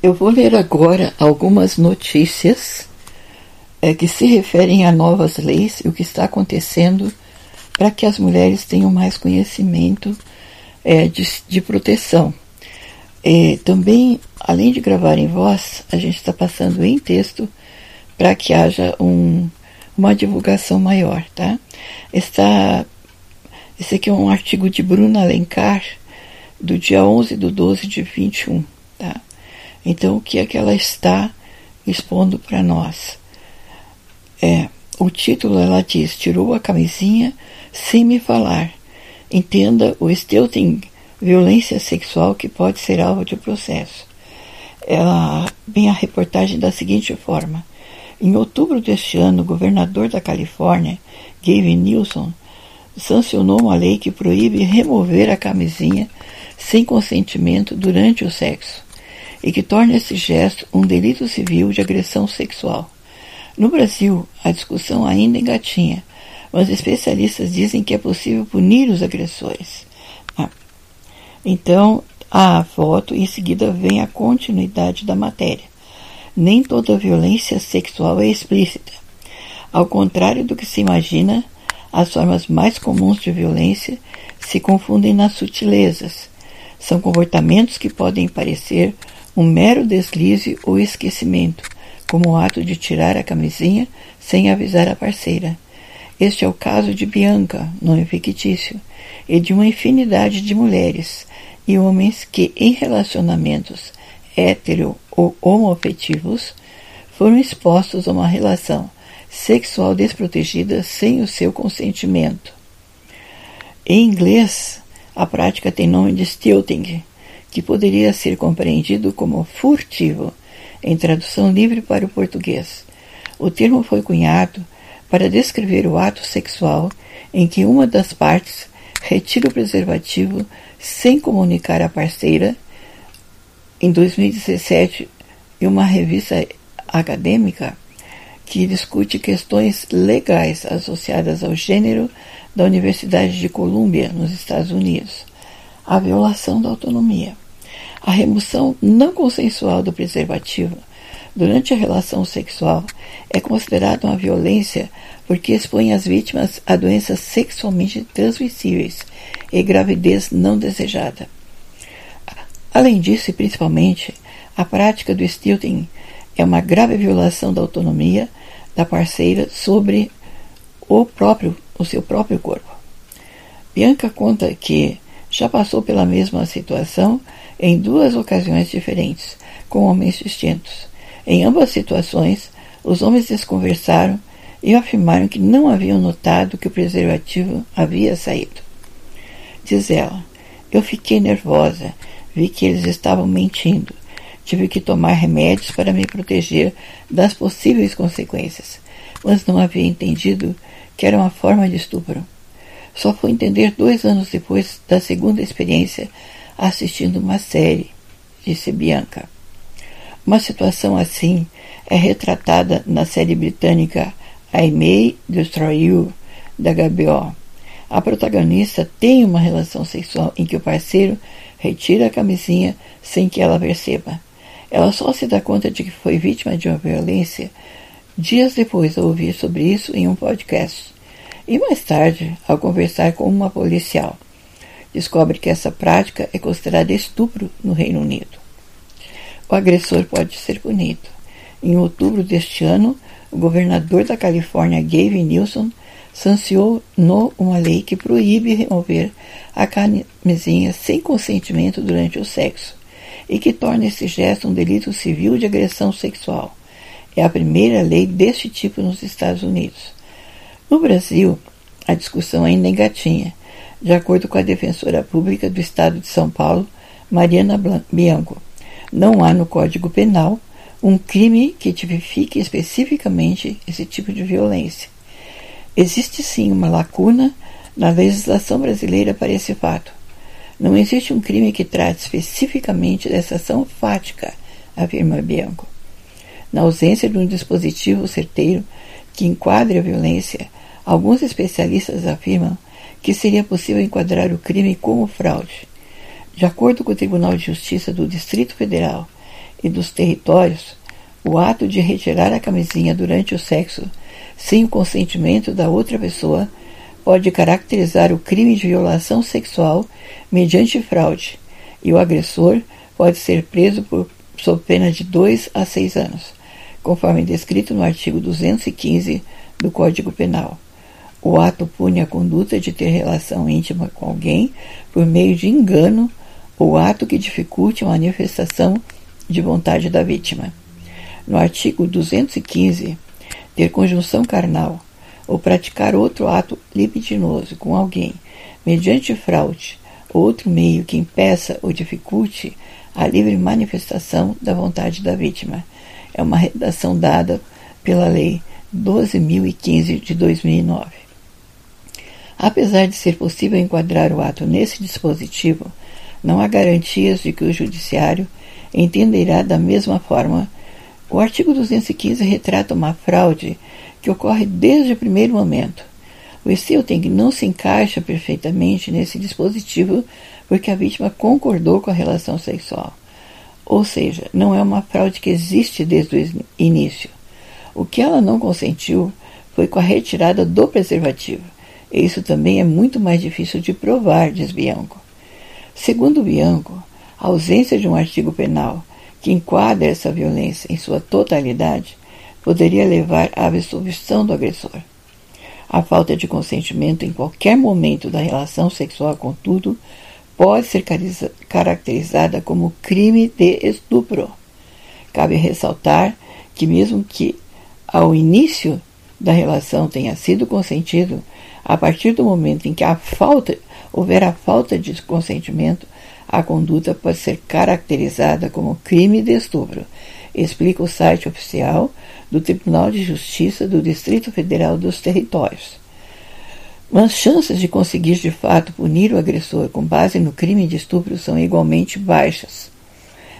Eu vou ler agora algumas notícias é, que se referem a novas leis e o que está acontecendo para que as mulheres tenham mais conhecimento é, de, de, proteção. É, também, além de gravar em voz, a gente está passando em texto para que haja um, uma divulgação maior. Tá? Está, esse aqui é um artigo de Bruna Alencar, do dia 11 de 12 de 21. Então, o que é que ela está expondo para nós? É, o título ela diz: Tirou a camisinha sem me falar. Entenda o stealthing, violência sexual que pode ser alvo de processo. Ela vem a reportagem da seguinte forma: Em outubro deste ano, o governador da Califórnia, Gavin Newsom, sancionou uma lei que proíbe remover a camisinha sem consentimento durante o sexo e que torna esse gesto um delito civil de agressão sexual. No Brasil, a discussão ainda engatinha, mas especialistas dizem que é possível punir os agressores. Ah. Então, a foto e em seguida vem a continuidade da matéria. Nem toda violência sexual é explícita. Ao contrário do que se imagina, as formas mais comuns de violência se confundem nas sutilezas. São comportamentos que podem parecer um mero deslize ou esquecimento, como o ato de tirar a camisinha sem avisar a parceira. Este é o caso de Bianca, nome fictício, e de uma infinidade de mulheres e homens que, em relacionamentos hétero ou homoafetivos, foram expostos a uma relação sexual desprotegida sem o seu consentimento. Em inglês, a prática tem nome de stilting, que poderia ser compreendido como furtivo em tradução livre para o português. O termo foi cunhado para descrever o ato sexual em que uma das partes retira o preservativo sem comunicar à parceira. Em 2017, em uma revista acadêmica que discute questões legais associadas ao gênero da Universidade de Colômbia, nos Estados Unidos, a violação da autonomia. A remoção não consensual do preservativo durante a relação sexual é considerada uma violência porque expõe as vítimas a doenças sexualmente transmissíveis e gravidez não desejada. Além disso, e principalmente, a prática do stilting é uma grave violação da autonomia da parceira sobre o próprio o seu próprio corpo. Bianca conta que já passou pela mesma situação em duas ocasiões diferentes, com homens distintos. Em ambas situações, os homens desconversaram e afirmaram que não haviam notado que o preservativo havia saído. Diz ela: Eu fiquei nervosa, vi que eles estavam mentindo. Tive que tomar remédios para me proteger das possíveis consequências, mas não havia entendido que era uma forma de estupro. Só fui entender dois anos depois da segunda experiência assistindo uma série, disse Bianca. Uma situação assim é retratada na série britânica I May Destroy You, da HBO. A protagonista tem uma relação sexual em que o parceiro retira a camisinha sem que ela perceba. Ela só se dá conta de que foi vítima de uma violência dias depois de ouvir sobre isso em um podcast. E mais tarde, ao conversar com uma policial descobre que essa prática é considerada estupro no Reino Unido. O agressor pode ser punido. Em outubro deste ano, o governador da Califórnia, Gavin Newsom, sancionou uma lei que proíbe remover a camisinha sem consentimento durante o sexo e que torna esse gesto um delito civil de agressão sexual. É a primeira lei deste tipo nos Estados Unidos. No Brasil, a discussão ainda engatinha, de acordo com a defensora pública do Estado de São Paulo, Mariana Bianco. Não há no Código Penal um crime que tipifique especificamente esse tipo de violência. Existe sim uma lacuna na legislação brasileira para esse fato. Não existe um crime que trate especificamente dessa ação fática, afirma Bianco. Na ausência de um dispositivo certeiro que enquadre a violência, alguns especialistas afirmam que seria possível enquadrar o crime como fraude. De acordo com o Tribunal de Justiça do Distrito Federal, e dos territórios, o ato de retirar a camisinha durante o sexo sem o consentimento da outra pessoa pode caracterizar o crime de violação sexual mediante fraude, e o agressor pode ser preso por, sob pena de 2 a 6 anos, conforme descrito no artigo 215 do Código Penal. O ato pune a conduta de ter relação íntima com alguém por meio de engano ou ato que dificulte a manifestação de vontade da vítima. No artigo 215, ter conjunção carnal ou praticar outro ato libidinoso com alguém mediante fraude ou outro meio que impeça ou dificulte a livre manifestação da vontade da vítima. É uma redação dada pela Lei 12.015 de 2009. Apesar de ser possível enquadrar o ato nesse dispositivo, não há garantias de que o Judiciário entenderá da mesma forma. O artigo 215 retrata uma fraude que ocorre desde o primeiro momento. O Stilting não se encaixa perfeitamente nesse dispositivo porque a vítima concordou com a relação sexual. Ou seja, não é uma fraude que existe desde o início. O que ela não consentiu foi com a retirada do preservativo. Isso também é muito mais difícil de provar, diz Bianco. Segundo Bianco, a ausência de um artigo penal que enquadra essa violência em sua totalidade poderia levar à absolvição do agressor. A falta de consentimento em qualquer momento da relação sexual, contudo, pode ser caracterizada como crime de estupro. Cabe ressaltar que, mesmo que ao início da relação tenha sido consentido, a partir do momento em que a falta, houver a falta de consentimento, a conduta pode ser caracterizada como crime de estupro, explica o site oficial do Tribunal de Justiça do Distrito Federal dos Territórios. Mas chances de conseguir de fato punir o agressor com base no crime de estupro são igualmente baixas,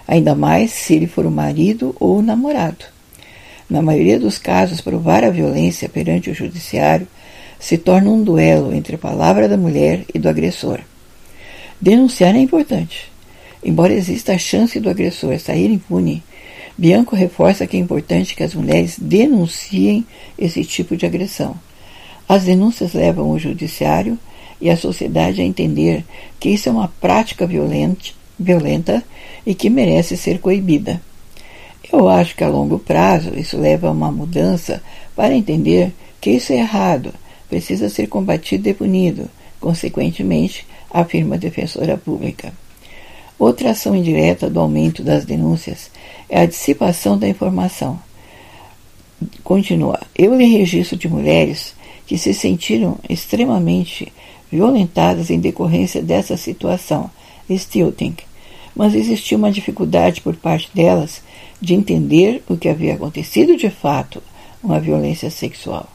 ainda mais se ele for o marido ou o namorado. Na maioria dos casos, provar a violência perante o judiciário se torna um duelo entre a palavra da mulher e do agressor. Denunciar é importante. Embora exista a chance do agressor sair impune, Bianco reforça que é importante que as mulheres denunciem esse tipo de agressão. As denúncias levam o judiciário e a sociedade a entender que isso é uma prática violente, violenta e que merece ser coibida. Eu acho que a longo prazo isso leva a uma mudança para entender que isso é errado precisa ser combatido e punido, consequentemente, afirma a defensora pública. Outra ação indireta do aumento das denúncias é a dissipação da informação. Continua. Eu li registro de mulheres que se sentiram extremamente violentadas em decorrência dessa situação, stilting, mas existia uma dificuldade por parte delas de entender o que havia acontecido de fato, uma violência sexual.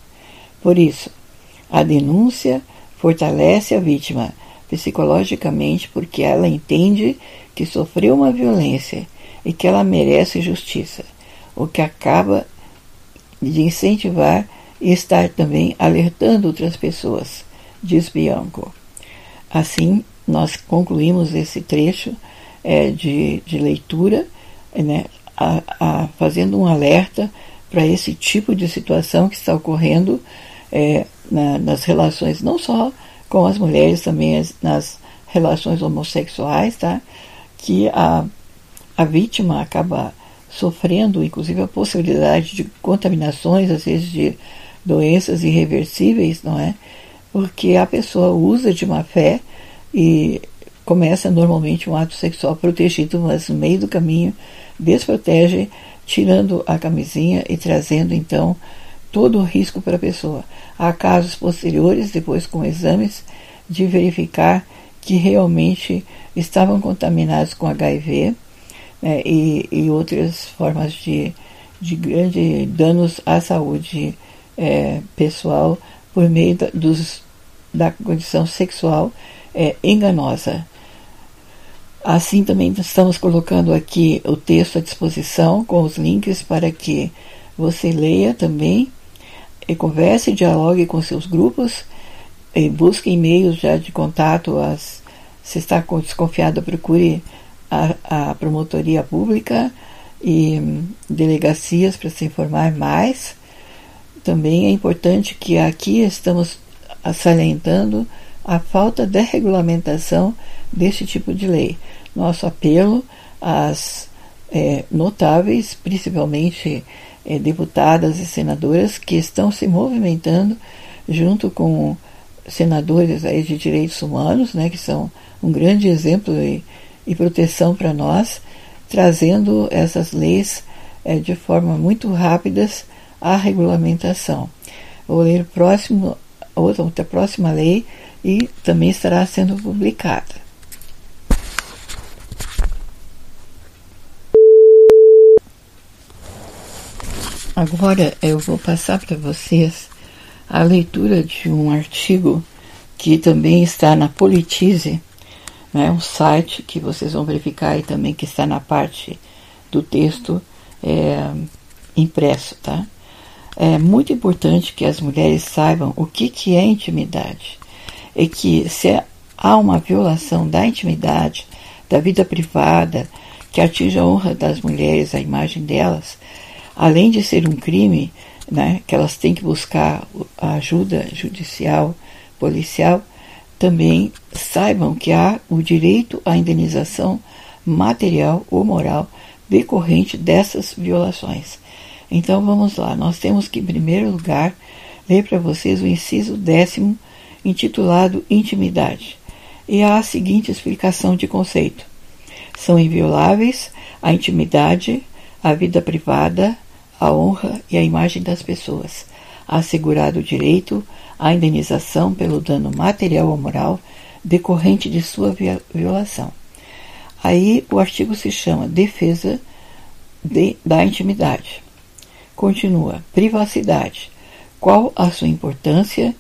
Por isso, a denúncia fortalece a vítima psicologicamente porque ela entende que sofreu uma violência e que ela merece justiça, o que acaba de incentivar e estar também alertando outras pessoas, diz Bianco. Assim, nós concluímos esse trecho é, de, de leitura, né, a, a, fazendo um alerta para esse tipo de situação que está ocorrendo é, na, nas relações, não só com as mulheres, também as, nas relações homossexuais, tá? que a, a vítima acaba sofrendo, inclusive, a possibilidade de contaminações, às vezes de doenças irreversíveis, não é? Porque a pessoa usa de má fé e começa normalmente um ato sexual protegido, mas no meio do caminho desprotege, tirando a camisinha e trazendo então todo o risco para a pessoa. Há casos posteriores, depois com exames, de verificar que realmente estavam contaminados com HIV né, e, e, outras formas de, de grandes danos à saúde é, pessoal por meio da, dos, da condição sexual é, enganosa. Assim também estamos colocando aqui o texto à disposição com os links para que você leia também e converse, dialogue com seus grupos, e busque e-mails já de contato. As, se está desconfiado, procure a, a promotoria pública e hum, delegacias para se informar mais. Também é importante que aqui estamos salientando a falta de regulamentação deste tipo de lei. Nosso apelo às é, notáveis, principalmente é, deputadas e senadoras, que estão se movimentando junto com senadores aí de direitos humanos, né, que são um grande exemplo e, e proteção para nós, trazendo essas leis é, de forma muito rápidas à regulamentação. Vou ler o próximo, outra, outra próxima lei e também estará sendo publicada. Agora eu vou passar para vocês a leitura de um artigo que também está na Politize, né, um site que vocês vão verificar aí também que está na parte do texto é, impresso, tá? É muito importante que as mulheres saibam o que, que é intimidade e que se há uma violação da intimidade, da vida privada, que atinge a honra das mulheres, a imagem delas, além de ser um crime, né, que elas têm que buscar a ajuda judicial, policial, também saibam que há o direito à indenização material ou moral decorrente dessas violações. Então vamos lá, nós temos que, em primeiro lugar, ler para vocês o inciso décimo, intitulado Intimidade. E há a seguinte explicação de conceito: são invioláveis a intimidade, a vida privada, a honra e a imagem das pessoas, assegurado o direito à indenização pelo dano material ou moral decorrente de sua violação. Aí o artigo se chama Defesa de, da Intimidade. Continua: Privacidade. Qual a sua importância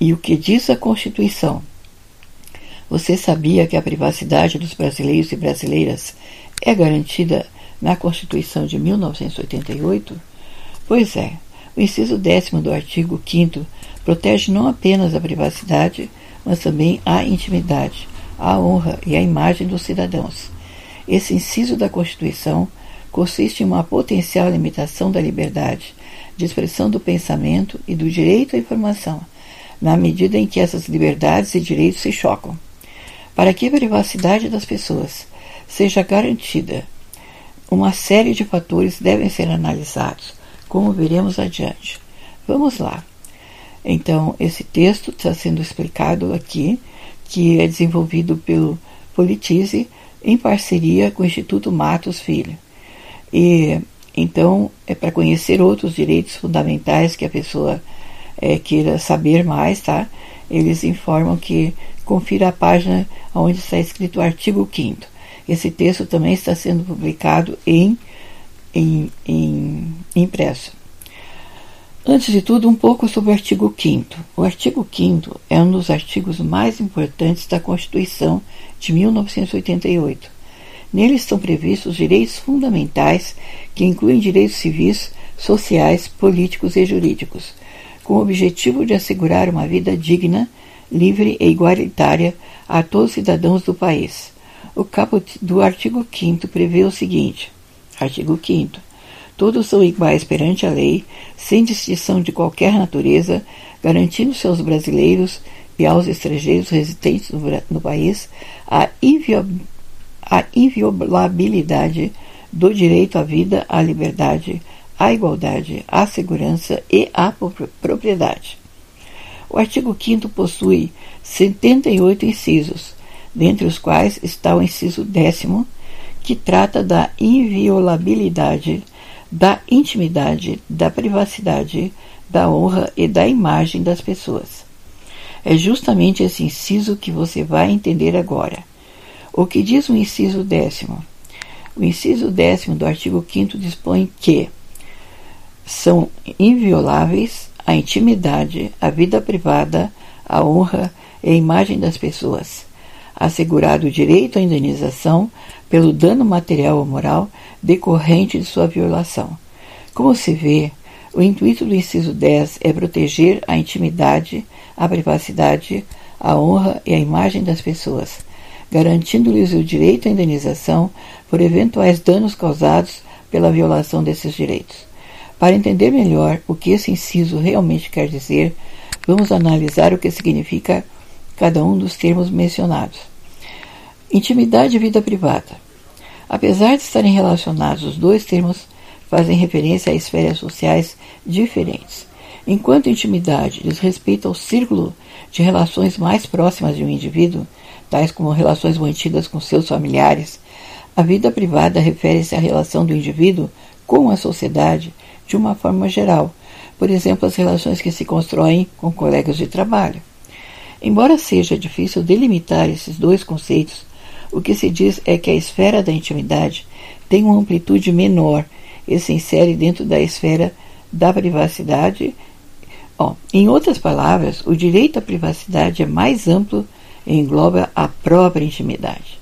e o que diz a Constituição? Você sabia que a privacidade dos brasileiros e brasileiras é garantida na Constituição de 1988? Pois é, o inciso décimo do artigo 5 protege não apenas a privacidade, mas também a intimidade, a honra e a imagem dos cidadãos. Esse inciso da Constituição consiste em uma potencial limitação da liberdade de expressão do pensamento e do direito à informação, na medida em que essas liberdades e direitos se chocam. Para que a privacidade das pessoas seja garantida uma série de fatores devem ser analisados, como veremos adiante. Vamos lá. Então, esse texto está sendo explicado aqui, que é desenvolvido pelo Politize em parceria com o Instituto Matos Filho. E então é para conhecer outros direitos fundamentais que a pessoa é, queira saber mais, tá? Eles informam que confira a página onde está escrito o artigo 5 esse texto também está sendo publicado em, em, em impresso. Antes de tudo, um pouco sobre o artigo 5. O artigo 5 é um dos artigos mais importantes da Constituição de 1988. Nele estão previstos direitos fundamentais que incluem direitos civis, sociais, políticos e jurídicos, com o objetivo de assegurar uma vida digna, livre e igualitária a todos os cidadãos do país. O caput do artigo 5 prevê o seguinte: artigo 5 Todos são iguais perante a lei, sem distinção de qualquer natureza, garantindo-se aos brasileiros e aos estrangeiros residentes no, no país a, a inviolabilidade do direito à vida, à liberdade, à igualdade, à segurança e à propriedade. O artigo 5 possui 78 incisos, dentre os quais está o inciso décimo, que trata da inviolabilidade, da intimidade, da privacidade, da honra e da imagem das pessoas. É justamente esse inciso que você vai entender agora. O que diz o inciso décimo? O inciso décimo do artigo 5 dispõe que são invioláveis a intimidade, a vida privada, a honra e a imagem das pessoas assegurado o direito à indenização pelo dano material ou moral decorrente de sua violação. Como se vê, o intuito do inciso 10 é proteger a intimidade, a privacidade, a honra e a imagem das pessoas, garantindo-lhes o direito à indenização por eventuais danos causados pela violação desses direitos. Para entender melhor o que esse inciso realmente quer dizer, vamos analisar o que significa cada um dos termos mencionados. Intimidade e vida privada. Apesar de estarem relacionados, os dois termos fazem referência a esferas sociais diferentes. Enquanto intimidade diz respeito ao círculo de relações mais próximas de um indivíduo, tais como relações mantidas com seus familiares, a vida privada refere-se à relação do indivíduo com a sociedade de uma forma geral, por exemplo, as relações que se constroem com colegas de trabalho. Embora seja difícil delimitar esses dois conceitos, o que se diz é que a esfera da intimidade tem uma amplitude menor e se insere dentro da esfera da privacidade. Bom, em outras palavras, o direito à privacidade é mais amplo e engloba a própria intimidade.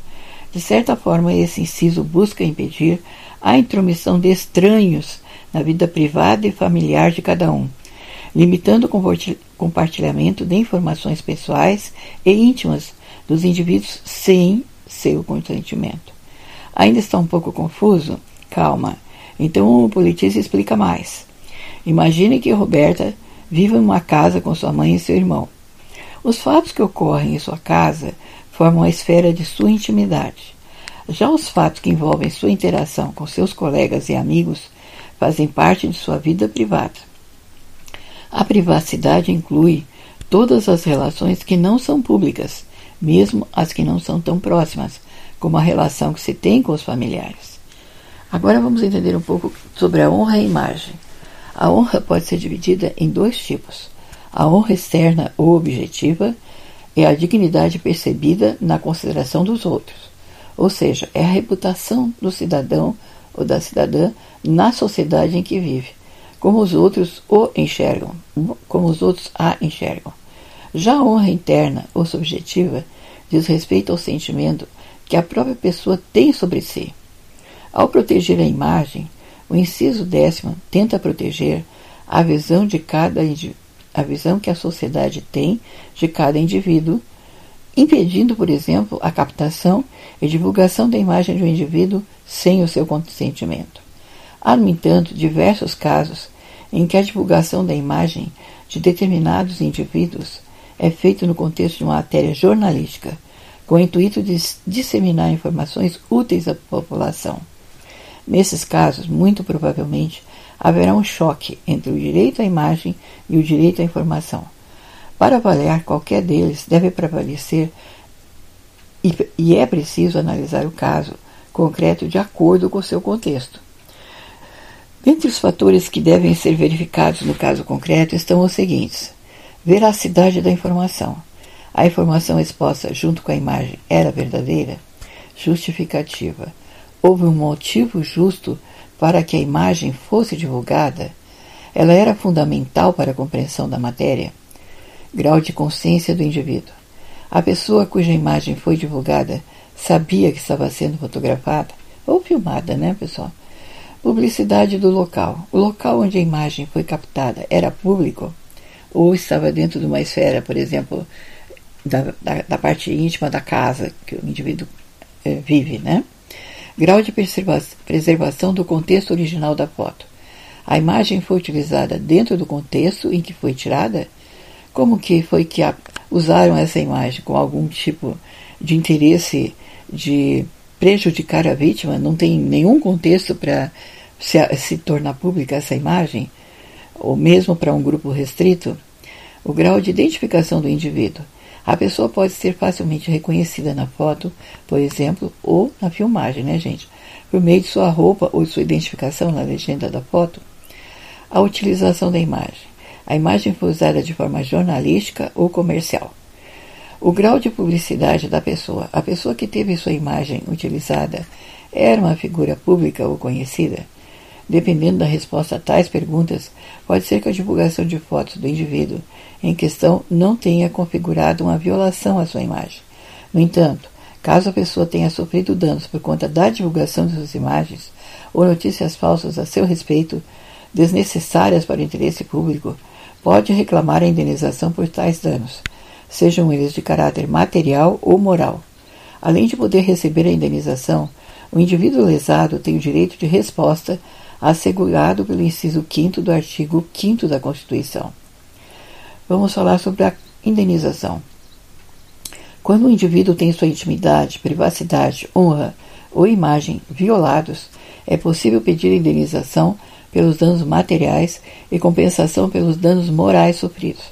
De certa forma, esse inciso busca impedir a intromissão de estranhos na vida privada e familiar de cada um, limitando o compartilhamento de informações pessoais e íntimas dos indivíduos sem seu consentimento. Ainda está um pouco confuso? Calma. Então o politista explica mais. Imagine que Roberta viva em uma casa com sua mãe e seu irmão. Os fatos que ocorrem em sua casa formam a esfera de sua intimidade. Já os fatos que envolvem sua interação com seus colegas e amigos fazem parte de sua vida privada. A privacidade inclui todas as relações que não são públicas, mesmo as que não são tão próximas, como a relação que se tem com os familiares. Agora vamos entender um pouco sobre a honra e a imagem. A honra pode ser dividida em dois tipos: a honra externa ou objetiva é a dignidade percebida na consideração dos outros, ou seja, é a reputação do cidadão ou da cidadã na sociedade em que vive, como os outros o enxergam, como os outros a enxergam. Já a honra interna ou subjetiva diz respeito ao sentimento que a própria pessoa tem sobre si. Ao proteger a imagem, o inciso décimo tenta proteger a visão de cada a visão que a sociedade tem de cada indivíduo, impedindo, por exemplo, a captação e divulgação da imagem de um indivíduo sem o seu consentimento. Há, no entanto, diversos casos em que a divulgação da imagem de determinados indivíduos é feita no contexto de uma matéria jornalística, com o intuito de disseminar informações úteis à população. Nesses casos, muito provavelmente, haverá um choque entre o direito à imagem e o direito à informação. Para avaliar qualquer deles, deve prevalecer e é preciso analisar o caso concreto de acordo com o seu contexto. Dentre os fatores que devem ser verificados no caso concreto estão os seguintes: veracidade da informação. A informação exposta junto com a imagem era verdadeira? Justificativa. Houve um motivo justo para que a imagem fosse divulgada? Ela era fundamental para a compreensão da matéria? Grau de consciência do indivíduo. A pessoa cuja imagem foi divulgada sabia que estava sendo fotografada ou filmada, né, pessoal? Publicidade do local. O local onde a imagem foi captada era público ou estava dentro de uma esfera, por exemplo, da, da, da parte íntima da casa que o indivíduo é, vive, né? Grau de preservação do contexto original da foto. A imagem foi utilizada dentro do contexto em que foi tirada? Como que foi que a, usaram essa imagem com algum tipo de interesse de prejudicar a vítima, não tem nenhum contexto para se, se tornar pública essa imagem, ou mesmo para um grupo restrito, o grau de identificação do indivíduo. A pessoa pode ser facilmente reconhecida na foto, por exemplo, ou na filmagem, né, gente? Por meio de sua roupa ou de sua identificação na legenda da foto. A utilização da imagem. A imagem foi usada de forma jornalística ou comercial. O grau de publicidade da pessoa. A pessoa que teve sua imagem utilizada era uma figura pública ou conhecida? Dependendo da resposta a tais perguntas, pode ser que a divulgação de fotos do indivíduo em questão não tenha configurado uma violação à sua imagem. No entanto, caso a pessoa tenha sofrido danos por conta da divulgação de suas imagens ou notícias falsas a seu respeito, desnecessárias para o interesse público, pode reclamar a indenização por tais danos sejam eles de caráter material ou moral. Além de poder receber a indenização, O indivíduo lesado tem o direito de resposta assegurado pelo inciso 5 do artigo 5 da Constituição. Vamos falar sobre a indenização. Quando o indivíduo tem sua intimidade, privacidade, honra ou imagem violados, é possível pedir indenização pelos danos materiais e compensação pelos danos morais sofridos.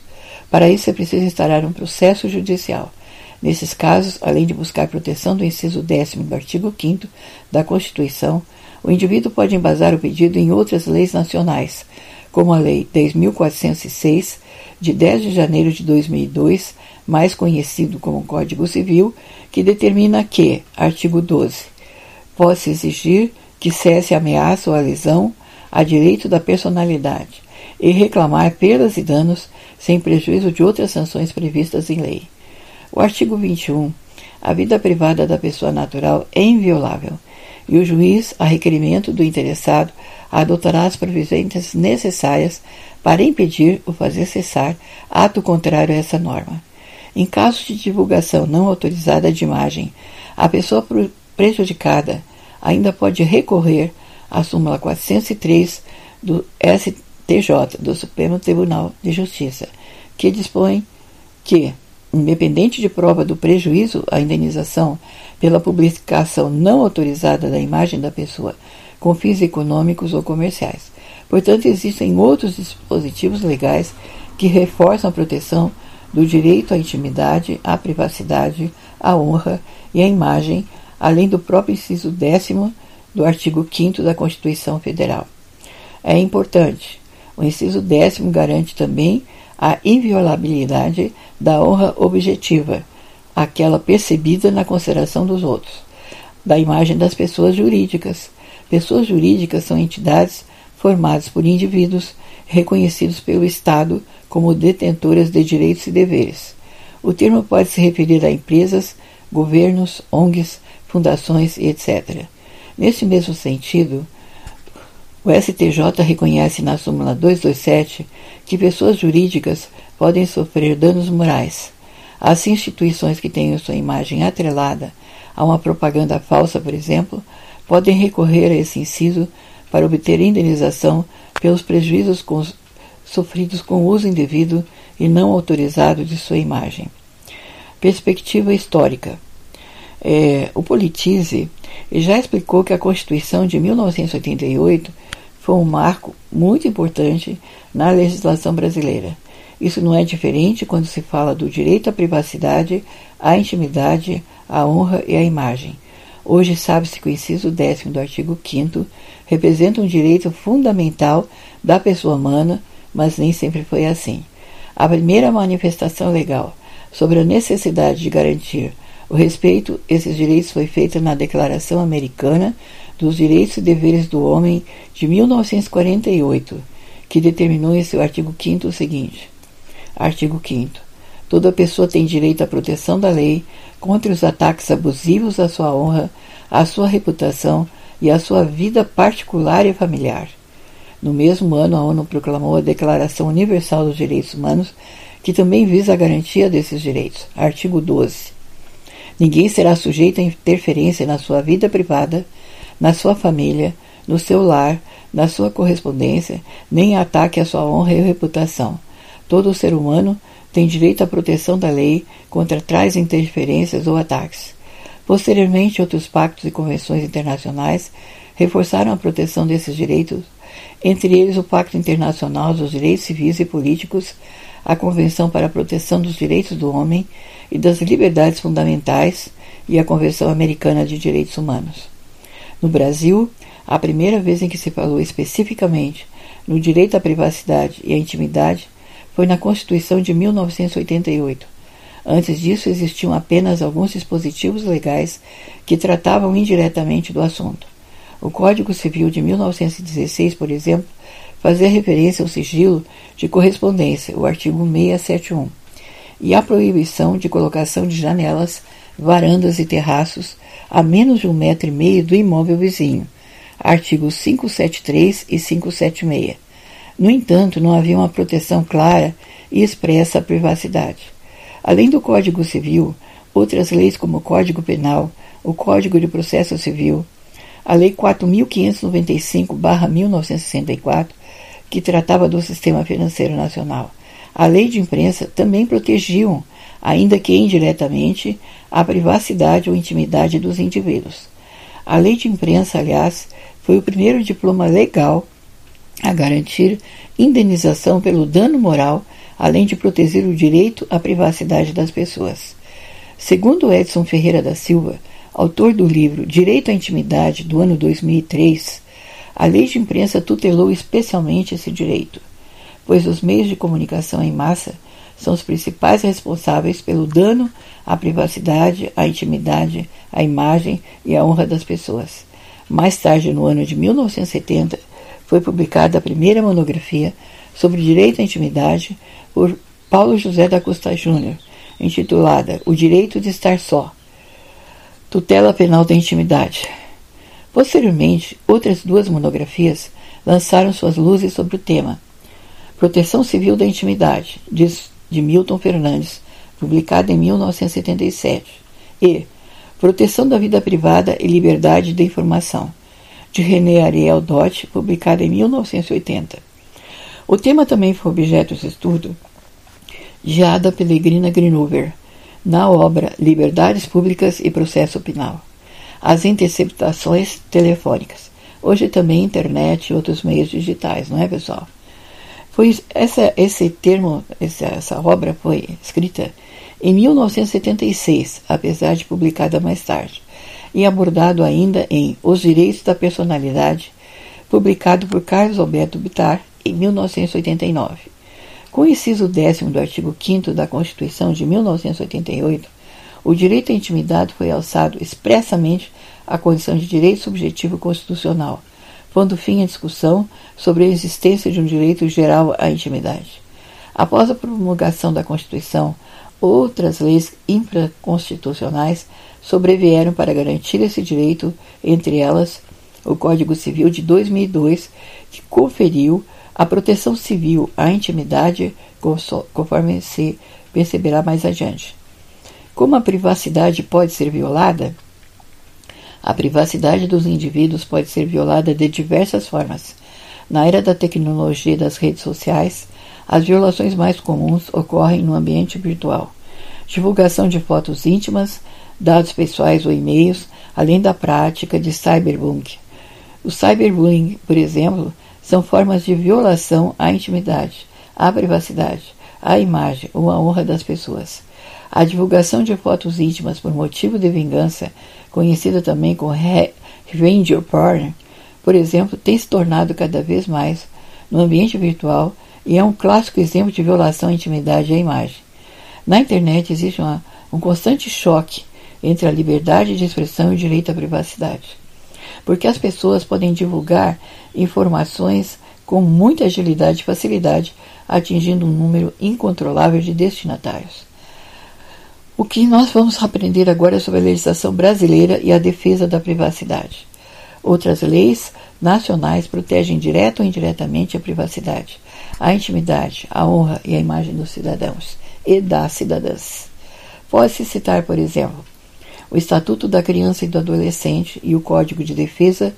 Para isso é preciso instaurar um processo judicial. Nesses casos, além de buscar proteção do inciso 10 do artigo 5 da Constituição, o indivíduo pode embasar o pedido em outras leis nacionais, como a Lei 10.406, de 10 de janeiro de 2002, mais conhecido como Código Civil, que determina que, artigo 12, pode exigir que cesse a ameaça ou a lesão a direito da personalidade e reclamar perdas e danos sem prejuízo de outras sanções previstas em lei. O artigo 21. A vida privada da pessoa natural é inviolável e o juiz, a requerimento do interessado, adotará as providências necessárias para impedir ou fazer cessar ato contrário a essa norma. Em caso de divulgação não autorizada de imagem, a pessoa prejudicada ainda pode recorrer à súmula 403 do STJ, do Supremo Tribunal de Justiça, que dispõe que independente de prova do prejuízo à indenização pela publicação não autorizada da imagem da pessoa com fins econômicos ou comerciais. Portanto, existem outros dispositivos legais que reforçam a proteção do direito à intimidade, à privacidade, à honra e à imagem, além do próprio inciso décimo do artigo 5 da Constituição Federal. É importante. O inciso décimo garante também a inviolabilidade da honra objetiva, aquela percebida na consideração dos outros, da imagem das pessoas jurídicas. Pessoas jurídicas são entidades formadas por indivíduos reconhecidos pelo Estado como detentoras de direitos e deveres. O termo pode se referir a empresas, governos, ONGs, fundações etc. Nesse mesmo sentido, o STJ reconhece na súmula 227 que pessoas jurídicas podem sofrer danos morais. As instituições que tenham sua imagem atrelada a uma propaganda falsa, por exemplo, podem recorrer a esse inciso para obter indenização pelos prejuízos sofridos com o uso indevido e não autorizado de sua imagem. Perspectiva histórica. É, o Politize já explicou que a Constituição de 1988 foi um marco muito importante na legislação brasileira. Isso não é diferente quando se fala do direito à privacidade, à intimidade, à honra e à imagem. Hoje sabe-se que o inciso décimo do artigo 5 representa um direito fundamental da pessoa humana, mas nem sempre foi assim. A primeira manifestação legal sobre a necessidade de garantir o respeito a esses direitos foi feita na Declaração Americana dos Direitos e Deveres do Homem de 1948, que determinou em seu artigo 5 o seguinte: Artigo 5. Toda pessoa tem direito à proteção da lei contra os ataques abusivos à sua honra, à sua reputação e à sua vida particular e familiar. No mesmo ano, a ONU proclamou a Declaração Universal dos Direitos Humanos, que também visa a garantia desses direitos. Artigo 12. Ninguém será sujeito a interferência na sua vida privada na sua família, no seu lar, na sua correspondência, nem ataque à sua honra e reputação. Todo ser humano tem direito à proteção da lei contra tais interferências ou ataques. Posteriormente, outros pactos e convenções internacionais reforçaram a proteção desses direitos, entre eles o Pacto Internacional dos Direitos Civis e Políticos, a Convenção para a Proteção dos Direitos do Homem e das Liberdades Fundamentais e a Convenção Americana de Direitos Humanos. No Brasil, a primeira vez em que se falou especificamente no direito à privacidade e à intimidade foi na Constituição de 1988. Antes disso, existiam apenas alguns dispositivos legais que tratavam indiretamente do assunto. O Código Civil de 1916, por exemplo, fazia referência ao sigilo de correspondência, o artigo 671, e à proibição de colocação de janelas, varandas e terraços a menos de um metro e meio do imóvel vizinho, artigos 573 e 576. No entanto, não havia uma proteção clara e expressa à privacidade. Além do Código Civil, outras leis como o Código Penal, o Código de Processo Civil, a Lei 4.595-1964, que tratava do sistema financeiro nacional, a Lei de Imprensa também protegiam, ainda que indiretamente, a privacidade ou intimidade dos indivíduos. A Lei de Imprensa, aliás, foi o primeiro diploma legal a garantir indenização pelo dano moral, além de proteger o direito à privacidade das pessoas. Segundo Edson Ferreira da Silva, autor do livro Direito à Intimidade, do ano 2003, a lei de imprensa tutelou especialmente esse direito, pois os meios de comunicação em massa são os principais responsáveis pelo dano à privacidade, à intimidade, à imagem e à honra das pessoas. Mais tarde, no ano de 1970, foi publicada a primeira monografia sobre direito à intimidade por Paulo José da Costa Júnior, intitulada O Direito de Estar Só. Tutela Penal da Intimidade. Posteriormente, outras duas monografias lançaram suas luzes sobre o tema. Proteção Civil da Intimidade, de Milton Fernandes, publicada em 1977, e Proteção da Vida Privada e Liberdade da Informação, de René Ariel Dott, publicada em 1980. O tema também foi objeto de estudo de Ada Pellegrina Greenuver, na obra Liberdades Públicas e Processo Penal. As interceptações telefônicas. Hoje também internet e outros meios digitais, não é, pessoal? Foi essa, esse termo, essa, essa obra foi escrita em 1976, apesar de publicada mais tarde, e abordado ainda em Os Direitos da Personalidade, publicado por Carlos Alberto Bittar em 1989. Com o inciso décimo do artigo 5 da Constituição de 1988, o direito à intimidade foi alçado expressamente à condição de direito subjetivo constitucional, pondo fim à discussão sobre a existência de um direito geral à intimidade. Após a promulgação da Constituição, outras leis infraconstitucionais sobrevieram para garantir esse direito, entre elas o Código Civil de 2002, que conferiu a proteção civil à intimidade, conforme se perceberá mais adiante. Como a privacidade pode ser violada? A privacidade dos indivíduos pode ser violada de diversas formas. Na era da tecnologia e das redes sociais, as violações mais comuns ocorrem no ambiente virtual. Divulgação de fotos íntimas, dados pessoais ou e-mails, além da prática de cyberbullying. O cyberbullying, por exemplo, são formas de violação à intimidade, à privacidade, à imagem ou à honra das pessoas. A divulgação de fotos íntimas por motivo de vingança, conhecida também como revenge porn, por exemplo, tem se tornado cada vez mais no ambiente virtual e é um clássico exemplo de violação à intimidade e à imagem. Na internet existe uma, um constante choque entre a liberdade de expressão e o direito à privacidade, porque as pessoas podem divulgar informações com muita agilidade e facilidade, atingindo um número incontrolável de destinatários. O que nós vamos aprender agora é sobre a legislação brasileira e a defesa da privacidade. Outras leis nacionais protegem direta ou indiretamente a privacidade a intimidade, a honra e a imagem dos cidadãos e das cidadãs. Pode-se citar, por exemplo, o Estatuto da Criança e do Adolescente e o Código de Defesa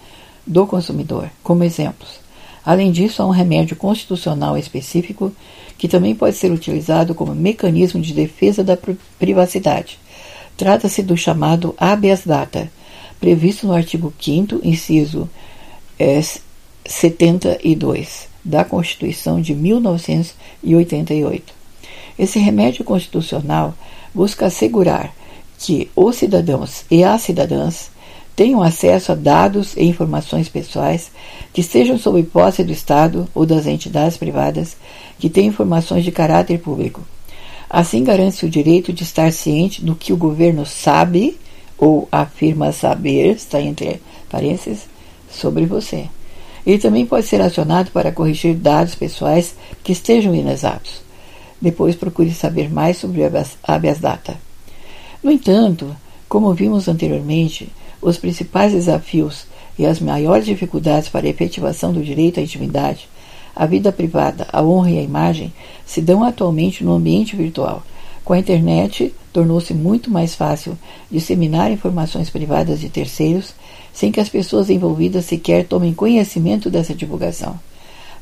do Consumidor, como exemplos. Além disso, há um remédio constitucional específico que também pode ser utilizado como mecanismo de defesa da privacidade. Trata-se do chamado habeas data, previsto no artigo 5 inciso é, 72 da Constituição de 1988. Esse remédio constitucional busca assegurar que os cidadãos e as cidadãs tenham acesso a dados e informações pessoais que estejam sob posse do Estado ou das entidades privadas que têm informações de caráter público. Assim garante-se o direito de estar ciente do que o governo sabe ou afirma saber, está entre parênteses, sobre você. Ele também pode ser acionado para corrigir dados pessoais que estejam inexatos. Depois procure saber mais sobre habeas data. No entanto, como vimos anteriormente, os principais desafios e as maiores dificuldades para a efetivação do direito à intimidade, à vida privada, à honra e à imagem se dão atualmente no ambiente virtual, com a internet tornou-se muito mais fácil disseminar informações privadas de terceiros sem que as pessoas envolvidas sequer tomem conhecimento dessa divulgação.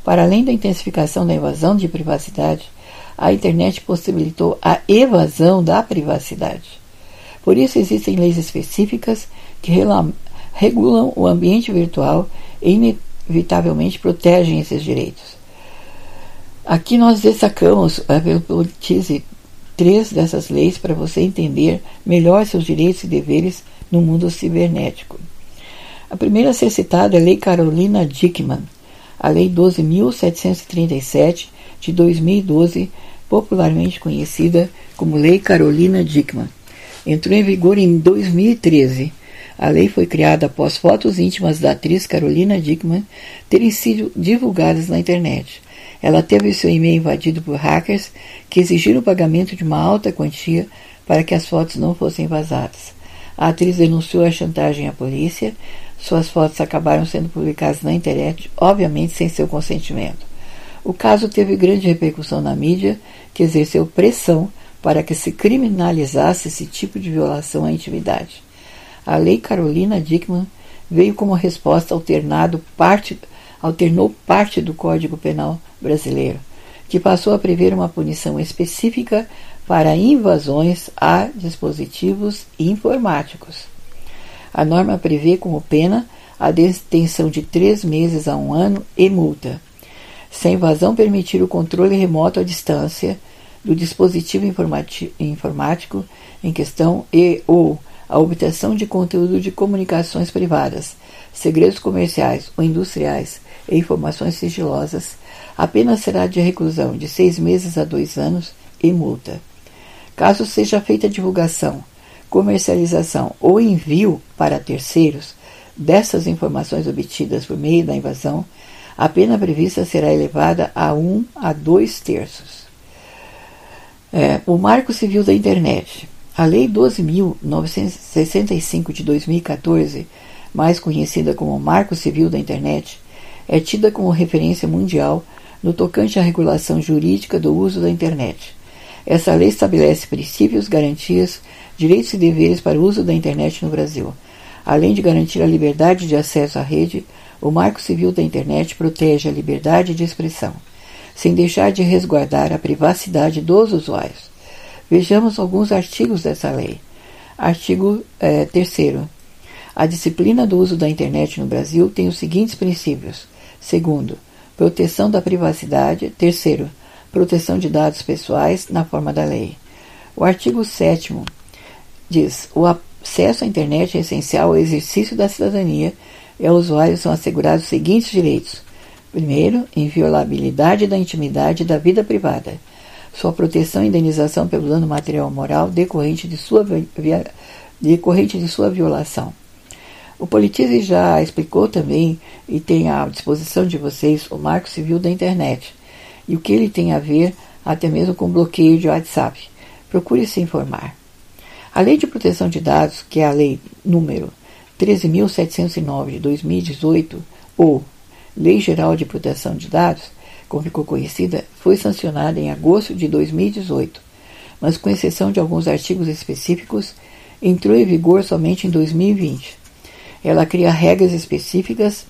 Para além da intensificação da invasão de privacidade, a internet possibilitou a evasão da privacidade. Por isso existem leis específicas que regulam o ambiente virtual e inevitavelmente protegem esses direitos. Aqui nós destacamos, eh, pelo Politize, três dessas leis para você entender melhor seus direitos e deveres no mundo cibernético. A primeira a ser citada é a Lei Carolina Dickmann, a Lei 12.737 de 2012, popularmente conhecida como Lei Carolina Dickmann. Entrou em vigor em 2013. A lei foi criada após fotos íntimas da atriz Carolina Dickmann terem sido divulgadas na internet. Ela teve seu e-mail invadido por hackers que exigiram o pagamento de uma alta quantia para que as fotos não fossem vazadas. A atriz denunciou a chantagem à polícia. Suas fotos acabaram sendo publicadas na internet, obviamente sem seu consentimento. O caso teve grande repercussão na mídia, que exerceu pressão para que se criminalizasse esse tipo de violação à intimidade. A Lei Carolina Dickmann veio como resposta alternado parte alternou parte do Código Penal brasileiro, que passou a prever uma punição específica para invasões a dispositivos informáticos. A norma prevê como pena a detenção de três meses a um ano e multa. Se a invasão permitir o controle remoto à distância do dispositivo informático em questão e ou a obtenção de conteúdo de comunicações privadas, segredos comerciais ou industriais e informações sigilosas, a pena será de reclusão de seis meses a dois anos e multa. Caso seja feita divulgação, comercialização ou envio para terceiros dessas informações obtidas por meio da invasão, a pena prevista será elevada a um a dois terços. É, o Marco Civil da Internet. A Lei 12.965 de 2014, mais conhecida como Marco Civil da Internet, é tida como referência mundial no tocante à regulação jurídica do uso da internet. Essa lei estabelece princípios, garantias, direitos e deveres para o uso da internet no Brasil. Além de garantir a liberdade de acesso à rede, o Marco Civil da Internet protege a liberdade de expressão, sem deixar de resguardar a privacidade dos usuários. Vejamos alguns artigos dessa lei. Artigo é, 3. A disciplina do uso da internet no Brasil tem os seguintes princípios: Segundo, proteção da privacidade. Terceiro, proteção de dados pessoais na forma da lei. O artigo 7 diz: o acesso à internet é essencial ao exercício da cidadania e aos usuários são assegurados os seguintes direitos: primeiro, inviolabilidade da intimidade e da vida privada, sua proteção e indenização pelo dano material ou moral decorrente de sua, decorrente de sua violação. O Politize já explicou também e tem à disposição de vocês o Marco Civil da Internet e o que ele tem a ver até mesmo com bloqueio de WhatsApp. Procure se informar. A Lei de Proteção de Dados, que é a Lei número 13.709 de 2018, ou Lei Geral de Proteção de Dados, como ficou conhecida, foi sancionada em agosto de 2018, mas com exceção de alguns artigos específicos, entrou em vigor somente em 2020. Ela cria regras específicas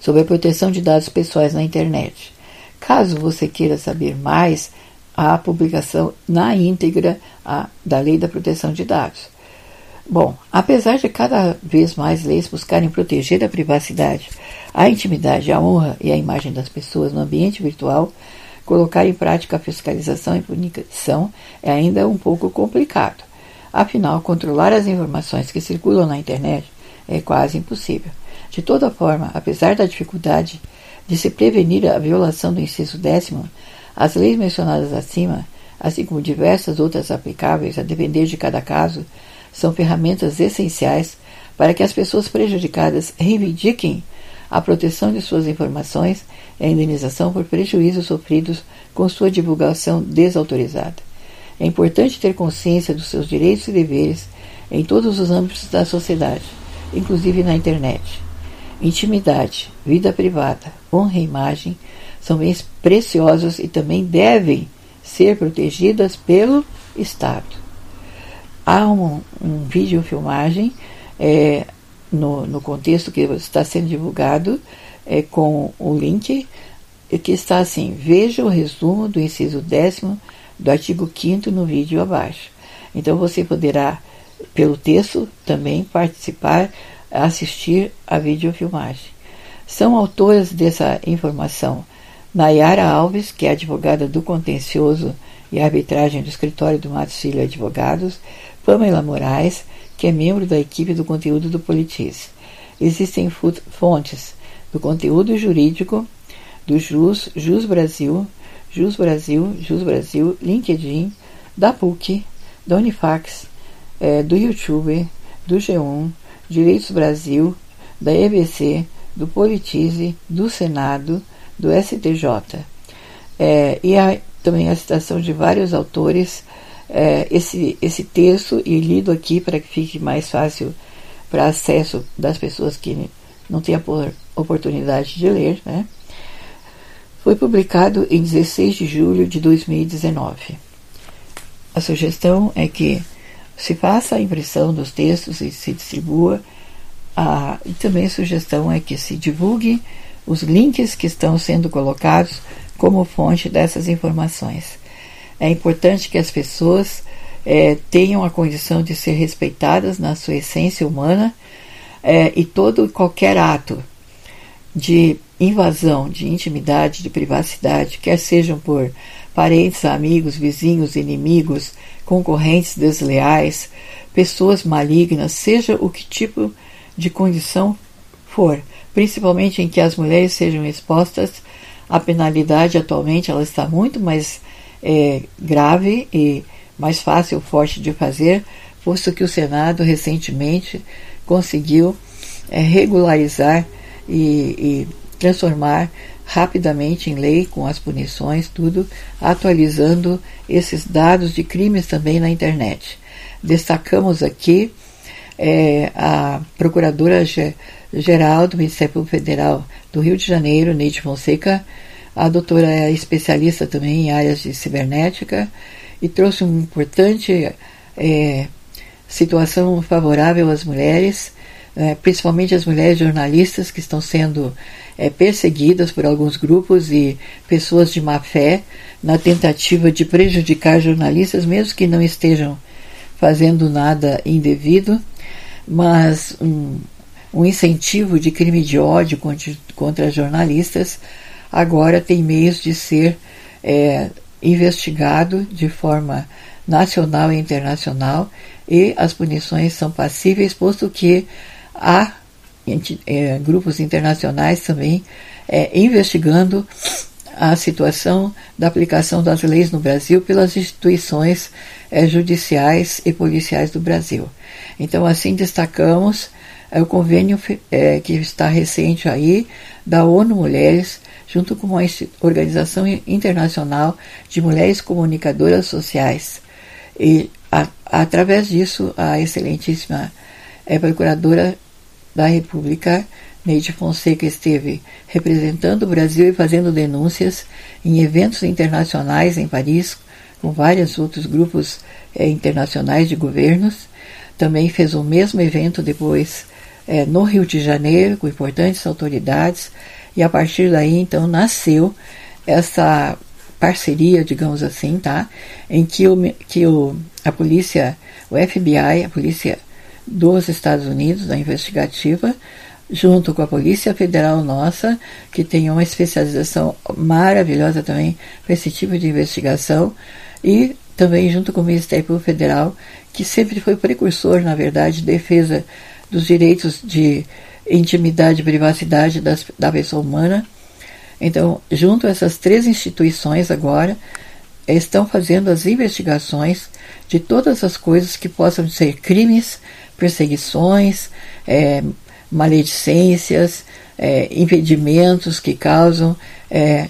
sobre a proteção de dados pessoais na internet. Caso você queira saber mais, há a publicação na íntegra da Lei da Proteção de Dados. Bom, apesar de cada vez mais leis buscarem proteger a privacidade, a intimidade, a honra e a imagem das pessoas no ambiente virtual, colocar em prática a fiscalização e punição é ainda um pouco complicado. Afinal, controlar as informações que circulam na internet é quase impossível. De toda forma, apesar da dificuldade de se prevenir a violação do inciso décimo, as leis mencionadas acima, assim como diversas outras aplicáveis a depender de cada caso, são ferramentas essenciais para que as pessoas prejudicadas reivindiquem a proteção de suas informações e a indenização por prejuízos sofridos com sua divulgação desautorizada. É importante ter consciência dos seus direitos e deveres em todos os âmbitos da sociedade inclusive na internet. Intimidade, vida privada, honra e imagem são bens preciosos e também devem ser protegidas pelo Estado. Há um, um vídeo filmagem é, no, no contexto que está sendo divulgado é, com o link que está assim: veja o resumo do inciso décimo do artigo 5 no vídeo abaixo. Então você poderá, pelo texto, também participar, assistir a videofilmagem. São autoras dessa informação Nayara Alves, que é advogada do contencioso e arbitragem do escritório do Matos Filho Advogados, Pamela Moraes, que é membro da equipe do conteúdo do Politize. Existem fontes do conteúdo jurídico do JUS, JUS Brasil, JUS Brasil, JUS Brasil, LinkedIn, da PUC, da Unifax, é, do YouTube, do G1, Direitos Brasil, da EBC, do Politize, do Senado, do STJ. É, e há também a citação de vários autores. É, esse, esse texto, e lido aqui para que fique mais fácil para acesso das pessoas que não têm a oportunidade de ler, né? foi publicado em 16 de julho de 2019. A sugestão é que se faça a impressão dos textos e se distribua. A, e também a sugestão é que se divulgue os links que estão sendo colocados como fonte dessas informações. É importante que as pessoas é, tenham a condição de ser respeitadas na sua essência humana é, e todo e qualquer ato de invasão de intimidade, de privacidade, quer sejam por parentes, amigos, vizinhos, inimigos, concorrentes desleais, pessoas malignas, seja o que tipo de condição for, principalmente em que as mulheres sejam expostas à penalidade atualmente, ela está muito mais é, grave e mais fácil, forte de fazer, posto que o Senado recentemente conseguiu é, regularizar e, e transformar rapidamente em lei com as punições, tudo, atualizando esses dados de crimes também na internet. Destacamos aqui é, a Procuradora-Geral do Ministério Público Federal do Rio de Janeiro, Neide Fonseca, a doutora é especialista também em áreas de cibernética e trouxe uma importante é, situação favorável às mulheres, é, principalmente as mulheres jornalistas que estão sendo é, perseguidas por alguns grupos e pessoas de má fé na tentativa de prejudicar jornalistas, mesmo que não estejam fazendo nada indevido mas um, um incentivo de crime de ódio contra, contra jornalistas agora tem meios de ser é, investigado de forma nacional e internacional e as punições são passíveis, posto que há é, grupos internacionais também é, investigando a situação da aplicação das leis no Brasil pelas instituições é, judiciais e policiais do Brasil. Então, assim destacamos é, o convênio é, que está recente aí da ONU Mulheres, junto com a Organização Internacional de Mulheres Comunicadoras Sociais. E, a, através disso, a excelentíssima é, Procuradora da República, Neide Fonseca, esteve representando o Brasil e fazendo denúncias em eventos internacionais em Paris, com vários outros grupos é, internacionais de governos também fez o mesmo evento depois é, no Rio de Janeiro, com importantes autoridades, e a partir daí então nasceu essa parceria, digamos assim, tá? Em que, o, que o, a polícia, o FBI, a polícia dos Estados Unidos, da investigativa, junto com a Polícia Federal nossa, que tem uma especialização maravilhosa também para esse tipo de investigação, e também junto com o Ministério Público Federal, que sempre foi precursor, na verdade, de defesa dos direitos de intimidade e privacidade das, da pessoa humana. Então, junto a essas três instituições agora, estão fazendo as investigações de todas as coisas que possam ser crimes, perseguições, é, maledicências, é, impedimentos que causam é,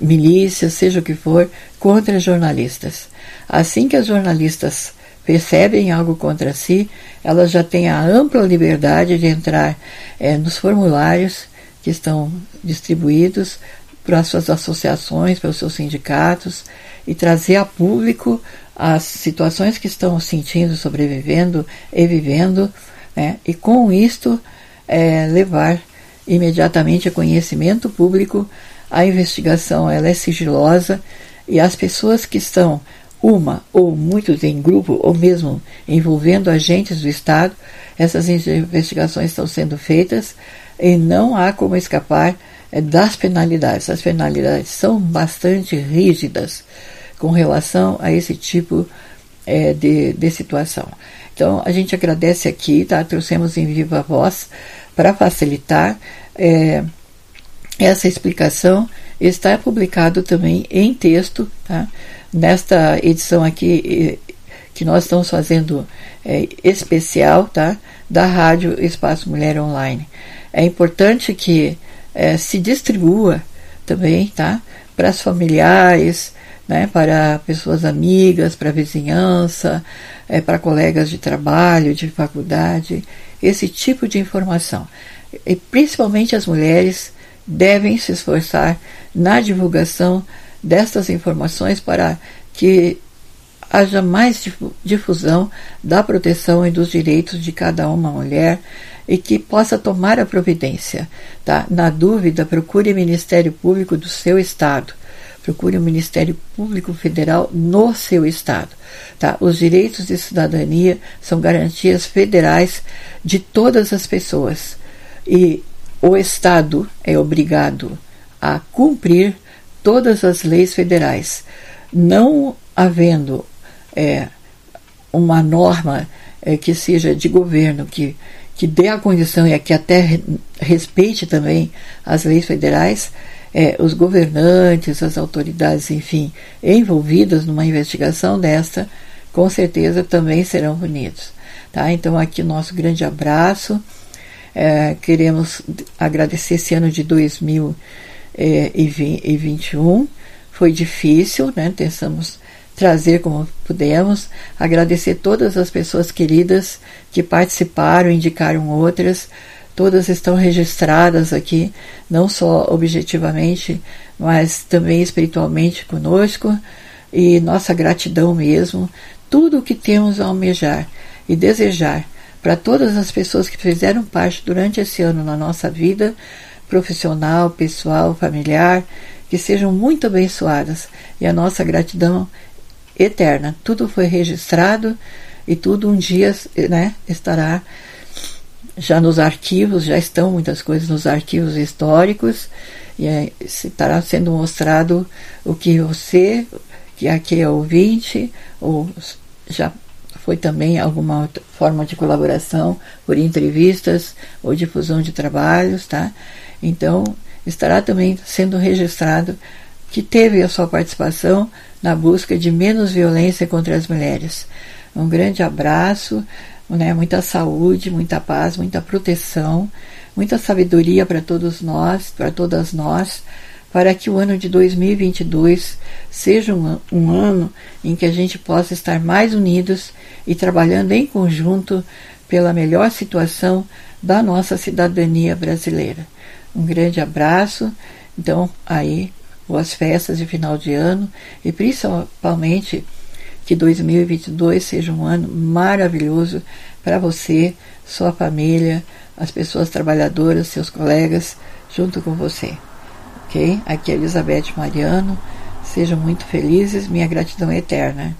milícias, seja o que for, contra jornalistas. Assim que as jornalistas percebem algo contra si, elas já têm a ampla liberdade de entrar é, nos formulários que estão distribuídos para as suas associações, para os seus sindicatos e trazer a público as situações que estão sentindo, sobrevivendo e vivendo, né? e com isto é, levar imediatamente a conhecimento público. A investigação ela é sigilosa e as pessoas que estão uma ou muitos em grupo ou mesmo envolvendo agentes do Estado, essas investigações estão sendo feitas e não há como escapar é, das penalidades. As penalidades são bastante rígidas com relação a esse tipo é, de, de situação. Então, a gente agradece aqui, tá? Trouxemos em viva voz para facilitar é, essa explicação. Está publicado também em texto, tá? Nesta edição aqui que nós estamos fazendo é, especial, tá? Da Rádio Espaço Mulher Online. É importante que é, se distribua também, tá? Para as familiares, né, para pessoas amigas, para a vizinhança, é, para colegas de trabalho, de faculdade, esse tipo de informação. E principalmente as mulheres devem se esforçar na divulgação destas informações para que haja mais difusão da proteção e dos direitos de cada uma mulher e que possa tomar a providência. Tá? Na dúvida, procure o Ministério Público do seu estado procure o Ministério Público Federal no seu estado. Tá? Os direitos de cidadania são garantias federais de todas as pessoas e o Estado é obrigado a cumprir todas as leis federais, não havendo é, uma norma é, que seja de governo que que dê a condição e que até respeite também as leis federais, é, os governantes, as autoridades, enfim, envolvidas numa investigação desta, com certeza também serão punidos. Tá? Então, aqui nosso grande abraço. É, queremos agradecer esse ano de 2021. Foi difícil, né? Tentamos trazer como pudemos, agradecer todas as pessoas queridas que participaram, indicaram outras, todas estão registradas aqui, não só objetivamente, mas também espiritualmente conosco, e nossa gratidão mesmo, tudo o que temos a almejar e desejar para todas as pessoas que fizeram parte durante esse ano na nossa vida, profissional, pessoal, familiar, que sejam muito abençoadas e a nossa gratidão eterna. Tudo foi registrado e tudo um dia né, estará já nos arquivos, já estão muitas coisas nos arquivos históricos, e é, estará sendo mostrado o que você, que aqui é ouvinte, ou já foi também alguma forma de colaboração por entrevistas ou difusão de trabalhos, tá? Então, estará também sendo registrado que teve a sua participação na busca de menos violência contra as mulheres. Um grande abraço, né, muita saúde, muita paz, muita proteção, muita sabedoria para todos nós, para todas nós, para que o ano de 2022 seja um, um ano em que a gente possa estar mais unidos e trabalhando em conjunto pela melhor situação da nossa cidadania brasileira. Um grande abraço. Então, aí, boas festas de final de ano e principalmente que 2022 seja um ano maravilhoso para você, sua família, as pessoas trabalhadoras, seus colegas, junto com você. Ok? Aqui é Elizabeth Mariano. Sejam muito felizes. Minha gratidão é eterna.